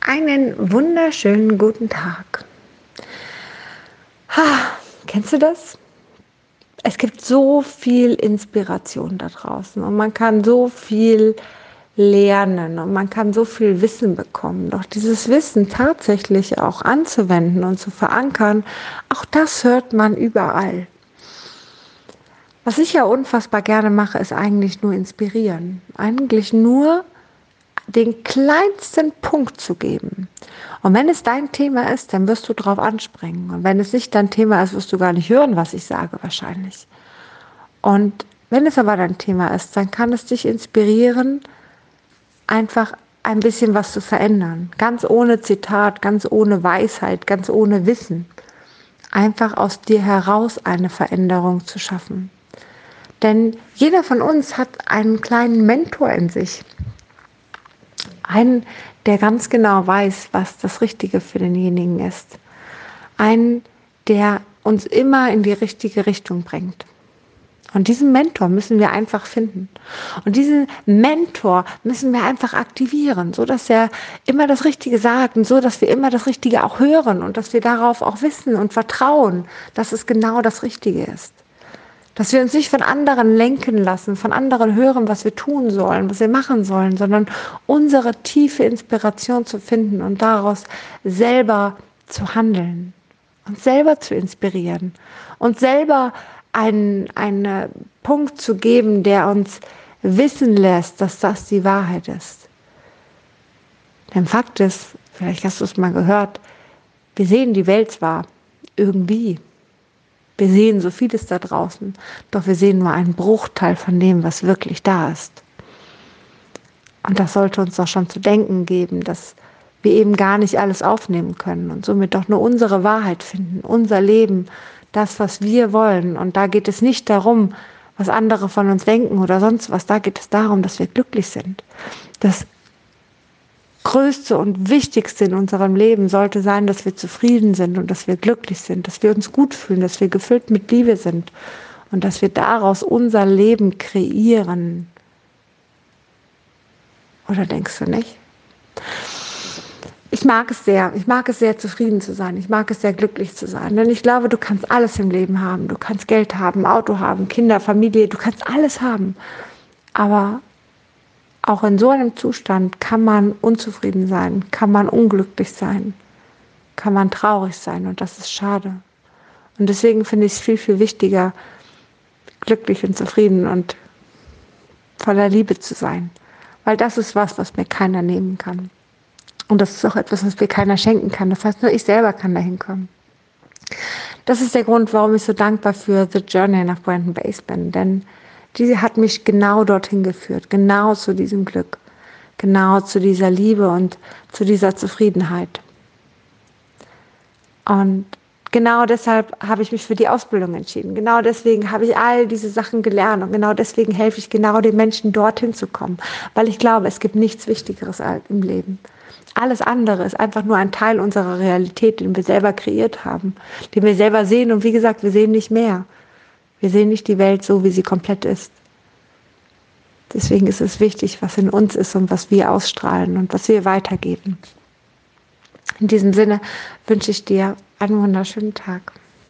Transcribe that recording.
Einen wunderschönen guten Tag. Ha, kennst du das? Es gibt so viel Inspiration da draußen und man kann so viel lernen und man kann so viel Wissen bekommen. Doch dieses Wissen tatsächlich auch anzuwenden und zu verankern, auch das hört man überall. Was ich ja unfassbar gerne mache, ist eigentlich nur inspirieren. Eigentlich nur den kleinsten Punkt zu geben. Und wenn es dein Thema ist, dann wirst du darauf anspringen. Und wenn es nicht dein Thema ist, wirst du gar nicht hören, was ich sage wahrscheinlich. Und wenn es aber dein Thema ist, dann kann es dich inspirieren, einfach ein bisschen was zu verändern. Ganz ohne Zitat, ganz ohne Weisheit, ganz ohne Wissen. Einfach aus dir heraus eine Veränderung zu schaffen. Denn jeder von uns hat einen kleinen Mentor in sich. Einen, der ganz genau weiß, was das Richtige für denjenigen ist. Einen, der uns immer in die richtige Richtung bringt. Und diesen Mentor müssen wir einfach finden. Und diesen Mentor müssen wir einfach aktivieren, so dass er immer das Richtige sagt und so, dass wir immer das Richtige auch hören und dass wir darauf auch wissen und vertrauen, dass es genau das Richtige ist. Dass wir uns nicht von anderen lenken lassen, von anderen hören, was wir tun sollen, was wir machen sollen, sondern unsere tiefe Inspiration zu finden und daraus selber zu handeln, uns selber zu inspirieren und selber einen, einen Punkt zu geben, der uns wissen lässt, dass das die Wahrheit ist. Denn Fakt ist, vielleicht hast du es mal gehört, wir sehen die Welt zwar irgendwie, wir sehen so vieles da draußen, doch wir sehen nur einen Bruchteil von dem, was wirklich da ist. Und das sollte uns doch schon zu denken geben, dass wir eben gar nicht alles aufnehmen können und somit doch nur unsere Wahrheit finden, unser Leben, das, was wir wollen. Und da geht es nicht darum, was andere von uns denken oder sonst was. Da geht es darum, dass wir glücklich sind, dass Größte und Wichtigste in unserem Leben sollte sein, dass wir zufrieden sind und dass wir glücklich sind, dass wir uns gut fühlen, dass wir gefüllt mit Liebe sind und dass wir daraus unser Leben kreieren. Oder denkst du nicht? Ich mag es sehr. Ich mag es sehr, zufrieden zu sein. Ich mag es sehr, glücklich zu sein. Denn ich glaube, du kannst alles im Leben haben. Du kannst Geld haben, Auto haben, Kinder, Familie. Du kannst alles haben. Aber auch in so einem Zustand kann man unzufrieden sein, kann man unglücklich sein, kann man traurig sein und das ist schade. Und deswegen finde ich es viel, viel wichtiger, glücklich und zufrieden und voller Liebe zu sein. Weil das ist was, was mir keiner nehmen kann. Und das ist auch etwas, was mir keiner schenken kann. Das heißt, nur ich selber kann dahin kommen. Das ist der Grund, warum ich so dankbar für The Journey nach Brandon Base bin. Denn die hat mich genau dorthin geführt, genau zu diesem Glück, genau zu dieser Liebe und zu dieser Zufriedenheit. Und genau deshalb habe ich mich für die Ausbildung entschieden. Genau deswegen habe ich all diese Sachen gelernt und genau deswegen helfe ich genau den Menschen dorthin zu kommen, weil ich glaube, es gibt nichts Wichtigeres im Leben. Alles andere ist einfach nur ein Teil unserer Realität, den wir selber kreiert haben, den wir selber sehen und wie gesagt, wir sehen nicht mehr. Wir sehen nicht die Welt so, wie sie komplett ist. Deswegen ist es wichtig, was in uns ist und was wir ausstrahlen und was wir weitergeben. In diesem Sinne wünsche ich dir einen wunderschönen Tag.